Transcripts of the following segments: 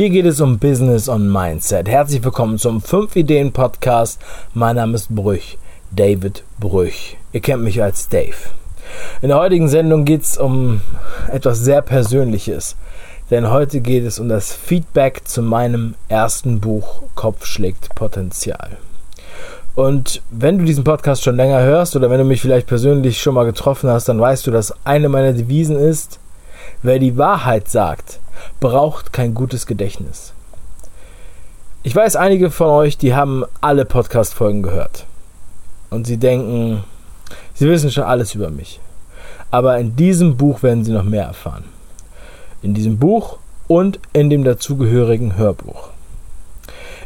Hier geht es um Business und Mindset. Herzlich willkommen zum 5 Ideen Podcast. Mein Name ist Brüch, David Brüch. Ihr kennt mich als Dave. In der heutigen Sendung geht es um etwas sehr Persönliches. Denn heute geht es um das Feedback zu meinem ersten Buch Kopf schlägt Potenzial. Und wenn du diesen Podcast schon länger hörst oder wenn du mich vielleicht persönlich schon mal getroffen hast, dann weißt du, dass eine meiner Devisen ist, wer die Wahrheit sagt, braucht kein gutes Gedächtnis. Ich weiß, einige von euch, die haben alle Podcast-Folgen gehört. Und sie denken, sie wissen schon alles über mich. Aber in diesem Buch werden sie noch mehr erfahren. In diesem Buch und in dem dazugehörigen Hörbuch.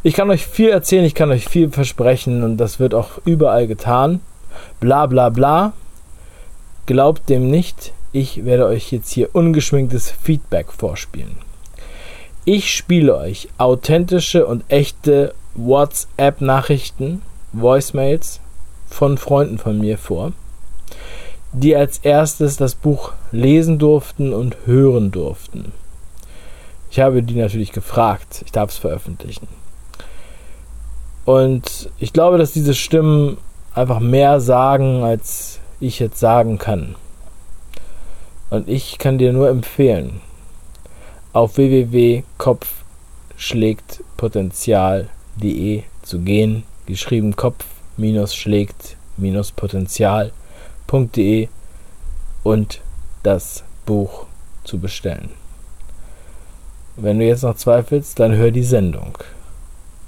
Ich kann euch viel erzählen, ich kann euch viel versprechen und das wird auch überall getan. Bla bla bla. Glaubt dem nicht, ich werde euch jetzt hier ungeschminktes Feedback vorspielen. Ich spiele euch authentische und echte WhatsApp-Nachrichten, Voicemails von Freunden von mir vor, die als erstes das Buch lesen durften und hören durften. Ich habe die natürlich gefragt, ich darf es veröffentlichen. Und ich glaube, dass diese Stimmen einfach mehr sagen, als ich jetzt sagen kann. Und ich kann dir nur empfehlen, auf www.kopfschlägtpotenzial.de zu gehen, geschrieben Kopf-schlägt-potenzial.de und das Buch zu bestellen. Wenn du jetzt noch zweifelst, dann hör die Sendung.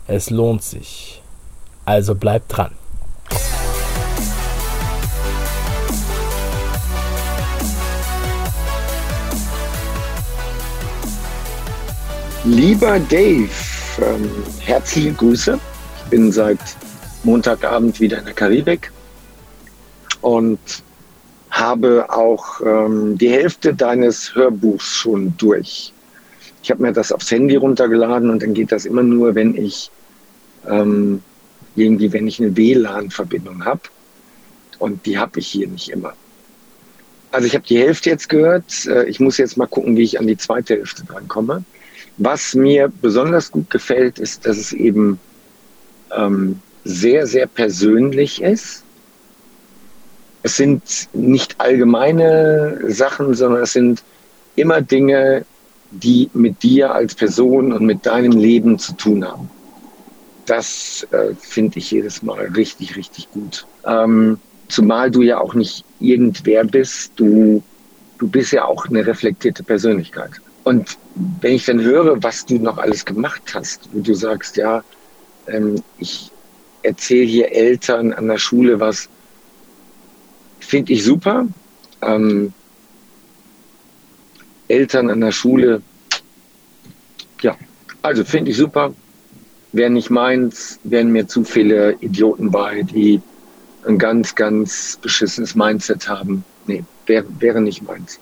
Es lohnt sich. Also bleib dran. Lieber Dave, ähm, herzliche Grüße. Ich bin seit Montagabend wieder in der Karibik und habe auch ähm, die Hälfte deines Hörbuchs schon durch. Ich habe mir das aufs Handy runtergeladen und dann geht das immer nur, wenn ich ähm, irgendwie, wenn ich eine WLAN-Verbindung habe. Und die habe ich hier nicht immer. Also ich habe die Hälfte jetzt gehört. Äh, ich muss jetzt mal gucken, wie ich an die zweite Hälfte drankomme. Was mir besonders gut gefällt, ist, dass es eben ähm, sehr, sehr persönlich ist. Es sind nicht allgemeine Sachen, sondern es sind immer Dinge, die mit dir als Person und mit deinem Leben zu tun haben. Das äh, finde ich jedes Mal richtig, richtig gut. Ähm, zumal du ja auch nicht irgendwer bist, du, du bist ja auch eine reflektierte Persönlichkeit. Und wenn ich dann höre, was du noch alles gemacht hast, wo du sagst, ja, ähm, ich erzähle hier Eltern an der Schule was, finde ich super. Ähm, Eltern an der Schule, ja, also finde ich super. Wäre nicht meins, wären mir zu viele Idioten bei, die ein ganz, ganz beschissenes Mindset haben. Nee, wäre, wäre nicht meins.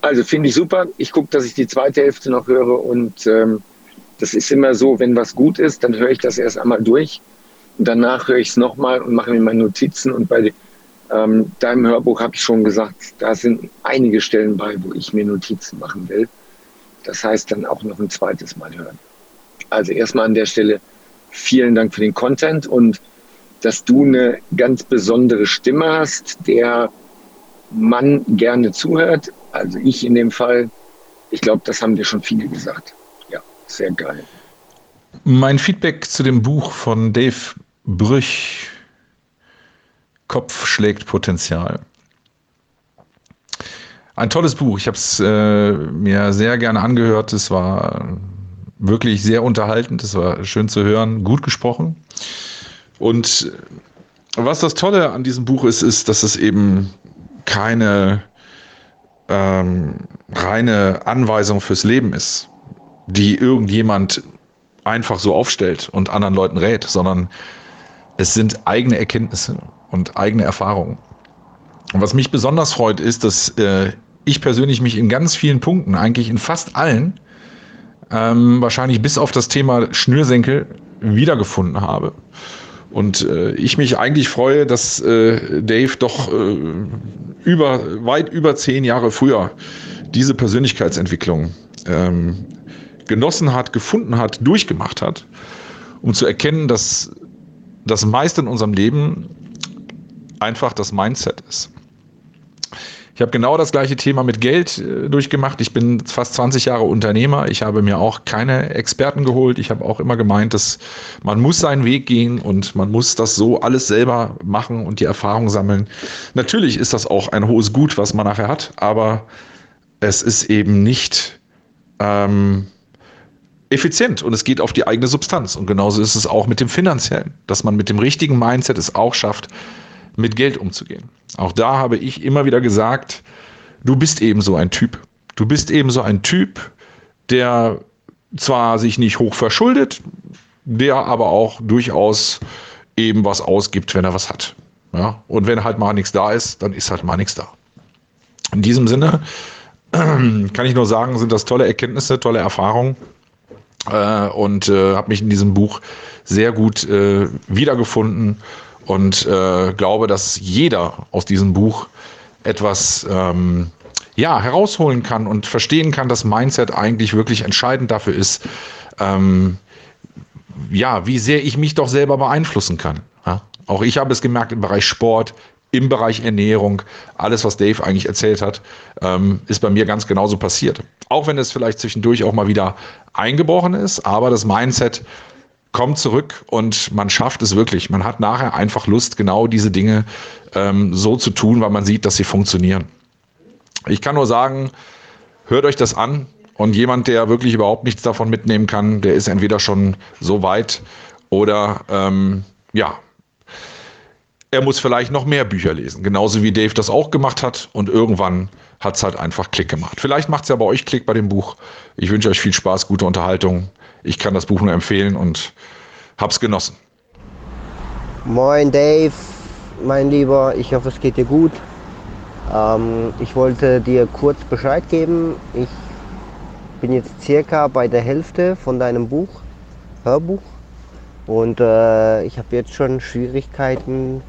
Also finde ich super. Ich gucke, dass ich die zweite Hälfte noch höre und ähm, das ist immer so, wenn was gut ist, dann höre ich das erst einmal durch und danach höre ich es nochmal und mache mir meine Notizen und bei ähm, deinem Hörbuch habe ich schon gesagt, da sind einige Stellen bei, wo ich mir Notizen machen will. Das heißt dann auch noch ein zweites Mal hören. Also erstmal an der Stelle vielen Dank für den Content und dass du eine ganz besondere Stimme hast, der man gerne zuhört. Also ich in dem Fall. Ich glaube, das haben dir schon viele gesagt. Ja, sehr geil. Mein Feedback zu dem Buch von Dave Brüch, Kopf schlägt Potenzial. Ein tolles Buch. Ich habe es äh, mir sehr gerne angehört. Es war wirklich sehr unterhaltend. Es war schön zu hören, gut gesprochen. Und was das Tolle an diesem Buch ist, ist, dass es eben keine ähm, reine Anweisung fürs Leben ist, die irgendjemand einfach so aufstellt und anderen Leuten rät, sondern es sind eigene Erkenntnisse und eigene Erfahrungen. Und was mich besonders freut, ist, dass äh, ich persönlich mich in ganz vielen Punkten, eigentlich in fast allen, ähm, wahrscheinlich bis auf das Thema Schnürsenkel wiedergefunden habe. Und äh, ich mich eigentlich freue, dass äh, Dave doch äh, über, weit über zehn Jahre früher diese Persönlichkeitsentwicklung ähm, genossen hat, gefunden hat, durchgemacht hat, um zu erkennen, dass das meiste in unserem Leben einfach das Mindset ist. Ich habe genau das gleiche Thema mit Geld äh, durchgemacht. Ich bin fast 20 Jahre Unternehmer. Ich habe mir auch keine Experten geholt. Ich habe auch immer gemeint, dass man muss seinen Weg gehen und man muss das so alles selber machen und die Erfahrung sammeln. Natürlich ist das auch ein hohes Gut, was man nachher hat, aber es ist eben nicht ähm, effizient und es geht auf die eigene Substanz. Und genauso ist es auch mit dem Finanziellen, dass man mit dem richtigen Mindset es auch schafft, mit Geld umzugehen. Auch da habe ich immer wieder gesagt, du bist eben so ein Typ. Du bist eben so ein Typ, der zwar sich nicht hoch verschuldet, der aber auch durchaus eben was ausgibt, wenn er was hat. Ja? Und wenn halt mal nichts da ist, dann ist halt mal nichts da. In diesem Sinne kann ich nur sagen, sind das tolle Erkenntnisse, tolle Erfahrungen äh, und äh, habe mich in diesem Buch sehr gut äh, wiedergefunden und äh, glaube, dass jeder aus diesem Buch etwas ähm, ja, herausholen kann und verstehen kann, dass Mindset eigentlich wirklich entscheidend dafür ist, ähm, ja, wie sehr ich mich doch selber beeinflussen kann. Ja? Auch ich habe es gemerkt im Bereich Sport, im Bereich Ernährung, alles, was Dave eigentlich erzählt hat, ähm, ist bei mir ganz genauso passiert. Auch wenn es vielleicht zwischendurch auch mal wieder eingebrochen ist, aber das Mindset kommt zurück und man schafft es wirklich. Man hat nachher einfach Lust, genau diese Dinge ähm, so zu tun, weil man sieht, dass sie funktionieren. Ich kann nur sagen, hört euch das an und jemand, der wirklich überhaupt nichts davon mitnehmen kann, der ist entweder schon so weit oder ähm, ja, er muss vielleicht noch mehr Bücher lesen, genauso wie Dave das auch gemacht hat und irgendwann hat es halt einfach Klick gemacht. Vielleicht macht es ja bei euch Klick bei dem Buch. Ich wünsche euch viel Spaß, gute Unterhaltung ich kann das Buch nur empfehlen und hab's genossen. Moin Dave, mein Lieber, ich hoffe es geht dir gut. Ähm, ich wollte dir kurz Bescheid geben. Ich bin jetzt circa bei der Hälfte von deinem Buch, Hörbuch. Und äh, ich habe jetzt schon Schwierigkeiten,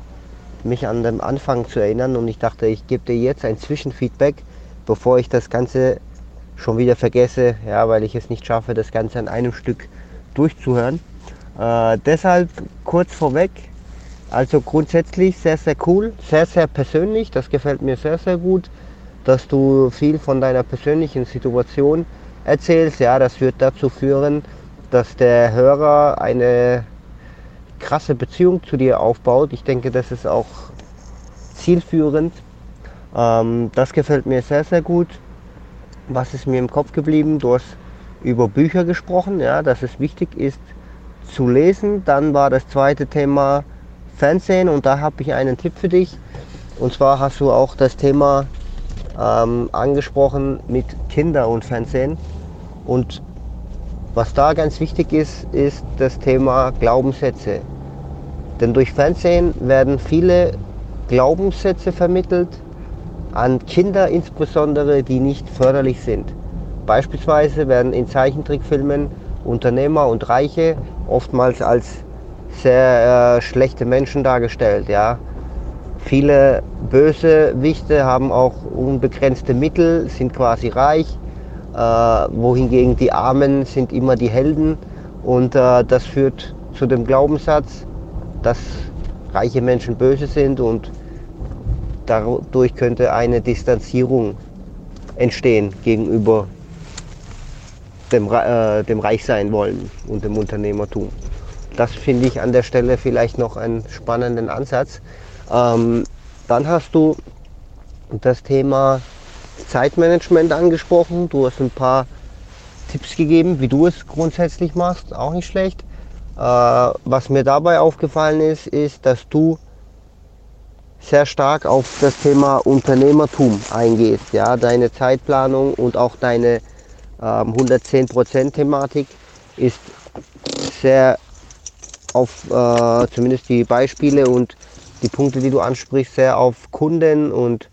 mich an den Anfang zu erinnern. Und ich dachte, ich gebe dir jetzt ein Zwischenfeedback, bevor ich das Ganze schon wieder vergesse, ja, weil ich es nicht schaffe, das Ganze an einem Stück durchzuhören. Äh, deshalb kurz vorweg, also grundsätzlich sehr, sehr cool, sehr, sehr persönlich, das gefällt mir sehr, sehr gut, dass du viel von deiner persönlichen Situation erzählst. Ja, das wird dazu führen, dass der Hörer eine krasse Beziehung zu dir aufbaut. Ich denke, das ist auch zielführend. Ähm, das gefällt mir sehr, sehr gut was ist mir im Kopf geblieben? Du hast über Bücher gesprochen, ja, dass es wichtig ist zu lesen. Dann war das zweite Thema Fernsehen und da habe ich einen Tipp für dich. Und zwar hast du auch das Thema ähm, angesprochen mit Kinder und Fernsehen. Und was da ganz wichtig ist, ist das Thema Glaubenssätze. Denn durch Fernsehen werden viele Glaubenssätze vermittelt, an Kinder insbesondere, die nicht förderlich sind. Beispielsweise werden in Zeichentrickfilmen Unternehmer und Reiche oftmals als sehr äh, schlechte Menschen dargestellt. Ja. Viele Bösewichte haben auch unbegrenzte Mittel, sind quasi reich, wohingegen die Armen sind immer die Helden. Und äh, das führt zu dem Glaubenssatz, dass reiche Menschen böse sind und dadurch könnte eine Distanzierung entstehen gegenüber dem, äh, dem Reichsein wollen und dem Unternehmertum. Das finde ich an der Stelle vielleicht noch einen spannenden Ansatz. Ähm, dann hast du das Thema Zeitmanagement angesprochen. Du hast ein paar Tipps gegeben, wie du es grundsätzlich machst, auch nicht schlecht. Äh, was mir dabei aufgefallen ist, ist, dass du sehr stark auf das Thema Unternehmertum eingehst. Ja, deine Zeitplanung und auch deine ähm, 110% Thematik ist sehr auf, äh, zumindest die Beispiele und die Punkte, die du ansprichst, sehr auf Kunden und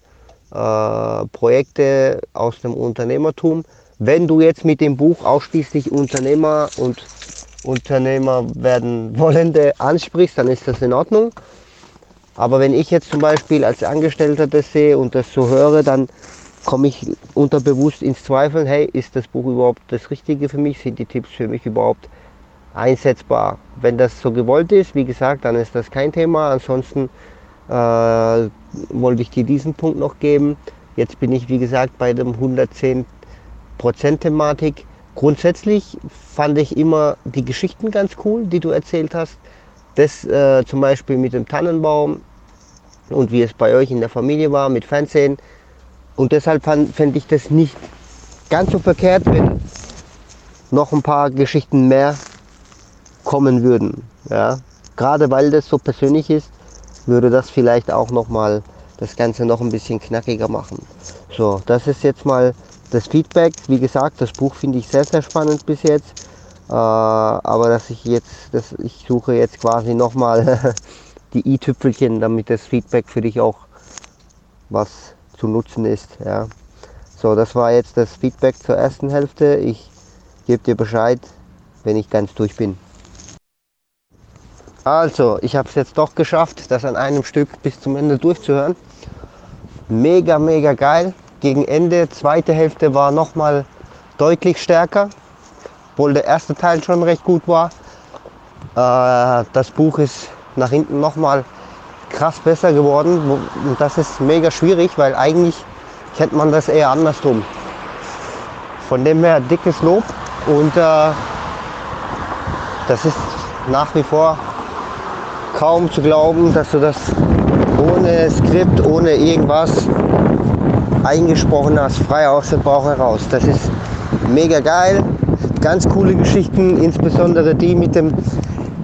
äh, Projekte aus dem Unternehmertum. Wenn du jetzt mit dem Buch ausschließlich Unternehmer und Unternehmer werden Wollende ansprichst, dann ist das in Ordnung. Aber wenn ich jetzt zum Beispiel als Angestellter das sehe und das so höre, dann komme ich unterbewusst ins Zweifeln, hey, ist das Buch überhaupt das Richtige für mich? Sind die Tipps für mich überhaupt einsetzbar? Wenn das so gewollt ist, wie gesagt, dann ist das kein Thema. Ansonsten wollte ich dir diesen Punkt noch geben. Jetzt bin ich, wie gesagt, bei dem 110% Thematik. Grundsätzlich fand ich immer die Geschichten ganz cool, die du erzählt hast. Das äh, zum Beispiel mit dem Tannenbaum und wie es bei euch in der Familie war mit Fernsehen. Und deshalb fände ich das nicht ganz so verkehrt, wenn noch ein paar Geschichten mehr kommen würden. Ja? Gerade weil das so persönlich ist, würde das vielleicht auch noch mal das Ganze noch ein bisschen knackiger machen. So, das ist jetzt mal das Feedback. Wie gesagt, das Buch finde ich sehr, sehr spannend bis jetzt. Äh, aber dass ich jetzt, dass ich suche jetzt quasi nochmal die i-Tüpfelchen, damit das Feedback für dich auch was zu nutzen ist. Ja. So, das war jetzt das Feedback zur ersten Hälfte. Ich gebe dir Bescheid, wenn ich ganz durch bin. Also, ich habe es jetzt doch geschafft, das an einem Stück bis zum Ende durchzuhören. Mega, mega geil. Gegen Ende, zweite Hälfte war nochmal deutlich stärker obwohl der erste Teil schon recht gut war. Äh, das Buch ist nach hinten nochmal krass besser geworden. Und das ist mega schwierig, weil eigentlich kennt man das eher andersrum. Von dem her dickes Lob und äh, das ist nach wie vor kaum zu glauben, dass du das ohne Skript, ohne irgendwas eingesprochen hast, frei aus dem Bauch heraus. Das ist mega geil ganz coole Geschichten, insbesondere die mit dem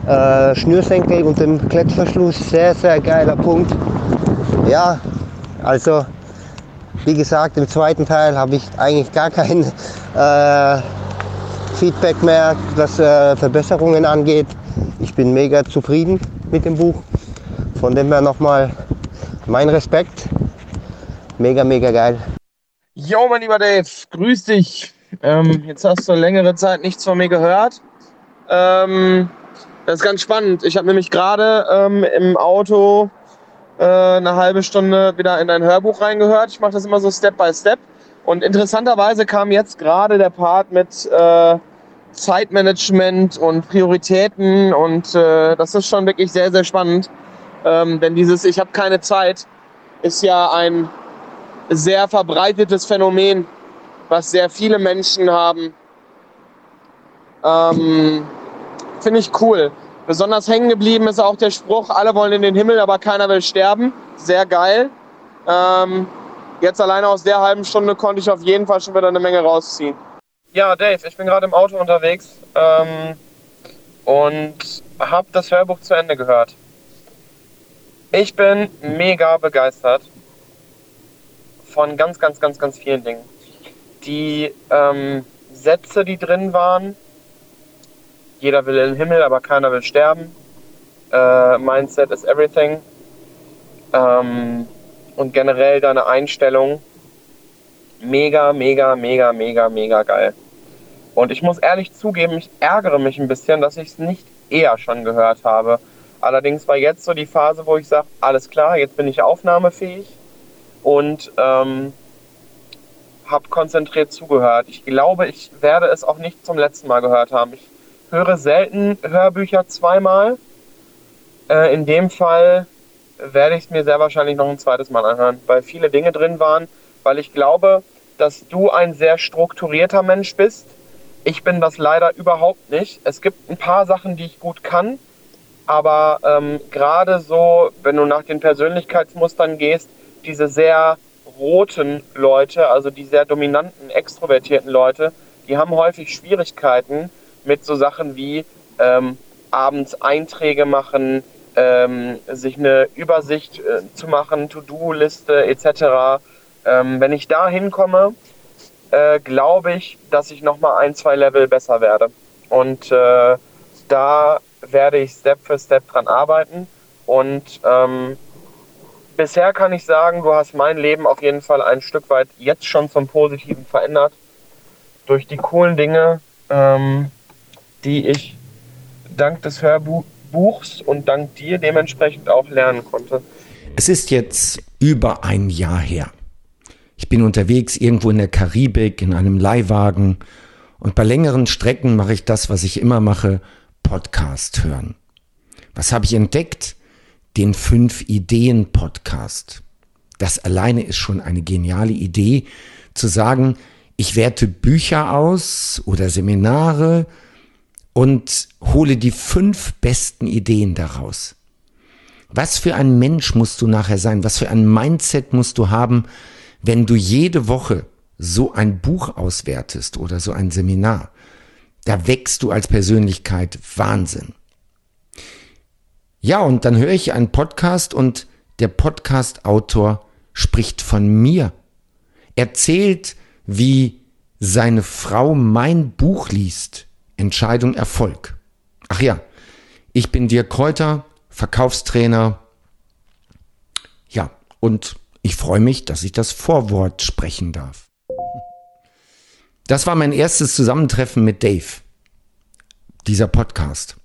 äh, Schnürsenkel und dem Klettverschluss. Sehr, sehr geiler Punkt. Ja, also wie gesagt, im zweiten Teil habe ich eigentlich gar kein äh, Feedback mehr, was äh, Verbesserungen angeht. Ich bin mega zufrieden mit dem Buch. Von dem her nochmal mein Respekt. Mega, mega geil. Jo, mein lieber Dave, grüß dich. Ähm, jetzt hast du längere Zeit nichts von mir gehört. Ähm, das ist ganz spannend. Ich habe nämlich gerade ähm, im Auto äh, eine halbe Stunde wieder in dein Hörbuch reingehört. Ich mache das immer so Step by Step. Und interessanterweise kam jetzt gerade der Part mit äh, Zeitmanagement und Prioritäten und äh, das ist schon wirklich sehr, sehr spannend. Ähm, denn dieses Ich habe keine Zeit ist ja ein sehr verbreitetes Phänomen was sehr viele Menschen haben. Ähm, Finde ich cool. Besonders hängen geblieben ist auch der Spruch, alle wollen in den Himmel, aber keiner will sterben. Sehr geil. Ähm, jetzt alleine aus der halben Stunde konnte ich auf jeden Fall schon wieder eine Menge rausziehen. Ja, Dave, ich bin gerade im Auto unterwegs ähm, und habe das Hörbuch zu Ende gehört. Ich bin mega begeistert von ganz, ganz, ganz, ganz vielen Dingen die ähm, Sätze, die drin waren. Jeder will in den Himmel, aber keiner will sterben. Äh, Mindset is everything. Ähm, und generell deine Einstellung. Mega, mega, mega, mega, mega geil. Und ich muss ehrlich zugeben, ich ärgere mich ein bisschen, dass ich es nicht eher schon gehört habe. Allerdings war jetzt so die Phase, wo ich sage, alles klar, jetzt bin ich aufnahmefähig. Und ähm, habe konzentriert zugehört. Ich glaube, ich werde es auch nicht zum letzten Mal gehört haben. Ich höre selten Hörbücher zweimal. Äh, in dem Fall werde ich es mir sehr wahrscheinlich noch ein zweites Mal anhören, weil viele Dinge drin waren, weil ich glaube, dass du ein sehr strukturierter Mensch bist. Ich bin das leider überhaupt nicht. Es gibt ein paar Sachen, die ich gut kann, aber ähm, gerade so, wenn du nach den Persönlichkeitsmustern gehst, diese sehr roten Leute, also die sehr dominanten, extrovertierten Leute, die haben häufig Schwierigkeiten mit so Sachen wie ähm, abends Einträge machen, ähm, sich eine Übersicht äh, zu machen, To-Do-Liste etc. Ähm, wenn ich da hinkomme, äh, glaube ich, dass ich nochmal ein, zwei Level besser werde. Und äh, da werde ich Step für Step dran arbeiten. Und ähm, bisher kann ich sagen, du hast mein Leben auf jeden Fall ein Stück weit jetzt schon zum Positiven verändert. Durch die coolen Dinge, ähm, die ich dank des Hörbuchs und dank dir dementsprechend auch lernen konnte. Es ist jetzt über ein Jahr her. Ich bin unterwegs irgendwo in der Karibik, in einem Leihwagen. Und bei längeren Strecken mache ich das, was ich immer mache, Podcast hören. Was habe ich entdeckt? Den Fünf Ideen Podcast. Das alleine ist schon eine geniale Idee, zu sagen, ich werte Bücher aus oder Seminare und hole die fünf besten Ideen daraus. Was für ein Mensch musst du nachher sein? Was für ein Mindset musst du haben, wenn du jede Woche so ein Buch auswertest oder so ein Seminar? Da wächst du als Persönlichkeit Wahnsinn. Ja, und dann höre ich einen Podcast und der Podcast-Autor spricht von mir. Erzählt, wie seine Frau mein Buch liest. Entscheidung Erfolg. Ach ja, ich bin Dirk Kräuter, Verkaufstrainer. Ja, und ich freue mich, dass ich das Vorwort sprechen darf. Das war mein erstes Zusammentreffen mit Dave, dieser Podcast.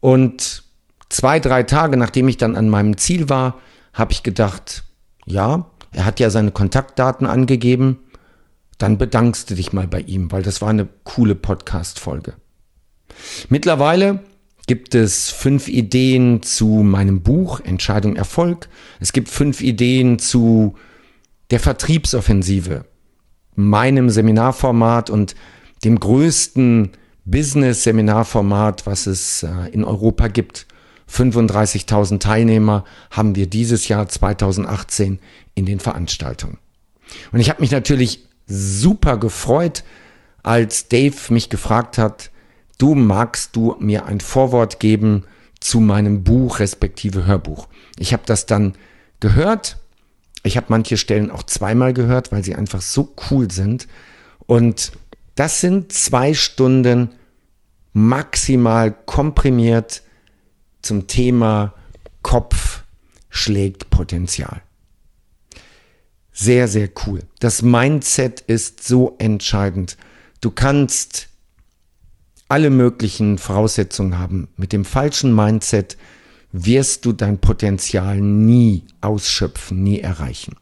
Und zwei, drei Tage nachdem ich dann an meinem Ziel war, habe ich gedacht, ja, er hat ja seine Kontaktdaten angegeben, dann bedankst du dich mal bei ihm, weil das war eine coole Podcast-Folge. Mittlerweile gibt es fünf Ideen zu meinem Buch Entscheidung Erfolg. Es gibt fünf Ideen zu der Vertriebsoffensive, meinem Seminarformat und dem größten Business-Seminarformat, was es äh, in Europa gibt. 35.000 Teilnehmer haben wir dieses Jahr 2018 in den Veranstaltungen. Und ich habe mich natürlich super gefreut, als Dave mich gefragt hat, du magst du mir ein Vorwort geben zu meinem Buch respektive Hörbuch. Ich habe das dann gehört. Ich habe manche Stellen auch zweimal gehört, weil sie einfach so cool sind. Und das sind zwei Stunden maximal komprimiert zum Thema Kopf schlägt Potenzial. Sehr, sehr cool. Das Mindset ist so entscheidend. Du kannst alle möglichen Voraussetzungen haben. Mit dem falschen Mindset wirst du dein Potenzial nie ausschöpfen, nie erreichen.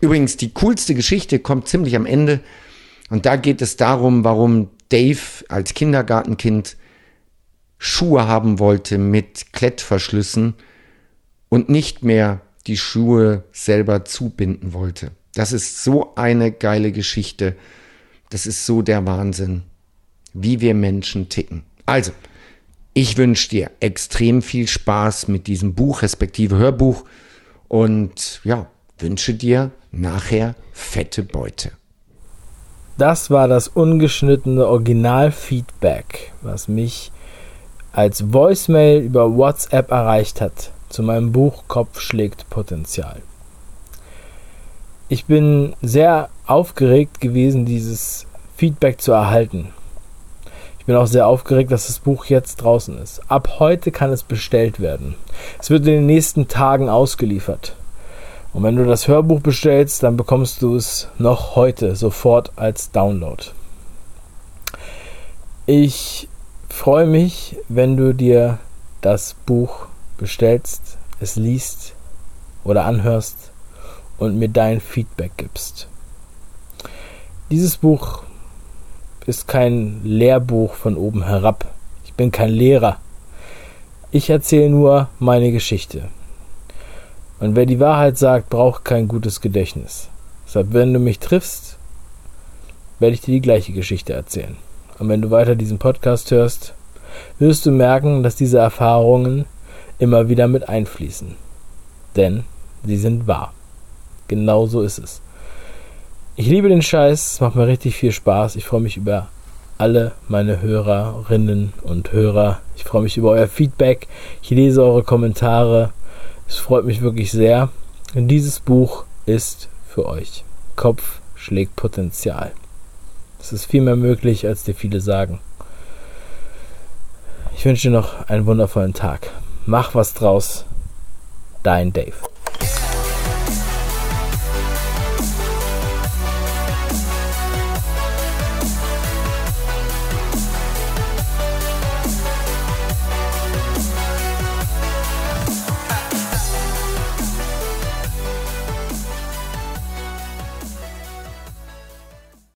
Übrigens, die coolste Geschichte kommt ziemlich am Ende. Und da geht es darum, warum Dave als Kindergartenkind Schuhe haben wollte mit Klettverschlüssen und nicht mehr die Schuhe selber zubinden wollte. Das ist so eine geile Geschichte. Das ist so der Wahnsinn, wie wir Menschen ticken. Also, ich wünsche dir extrem viel Spaß mit diesem Buch, respektive Hörbuch. Und ja, wünsche dir nachher fette Beute. Das war das ungeschnittene Originalfeedback, was mich als Voicemail über WhatsApp erreicht hat zu meinem Buch Kopf schlägt Potenzial. Ich bin sehr aufgeregt gewesen, dieses Feedback zu erhalten. Ich bin auch sehr aufgeregt, dass das Buch jetzt draußen ist. Ab heute kann es bestellt werden. Es wird in den nächsten Tagen ausgeliefert. Und wenn du das Hörbuch bestellst, dann bekommst du es noch heute sofort als Download. Ich freue mich, wenn du dir das Buch bestellst, es liest oder anhörst und mir dein Feedback gibst. Dieses Buch ist kein Lehrbuch von oben herab. Ich bin kein Lehrer. Ich erzähle nur meine Geschichte. Und wer die Wahrheit sagt, braucht kein gutes Gedächtnis. Deshalb, wenn du mich triffst, werde ich dir die gleiche Geschichte erzählen. Und wenn du weiter diesen Podcast hörst, wirst du merken, dass diese Erfahrungen immer wieder mit einfließen. Denn sie sind wahr. Genau so ist es. Ich liebe den Scheiß, es macht mir richtig viel Spaß. Ich freue mich über alle meine Hörerinnen und Hörer. Ich freue mich über euer Feedback. Ich lese eure Kommentare. Es freut mich wirklich sehr. Und dieses Buch ist für euch. Kopf schlägt Potenzial. Es ist viel mehr möglich, als dir viele sagen. Ich wünsche dir noch einen wundervollen Tag. Mach was draus. Dein Dave.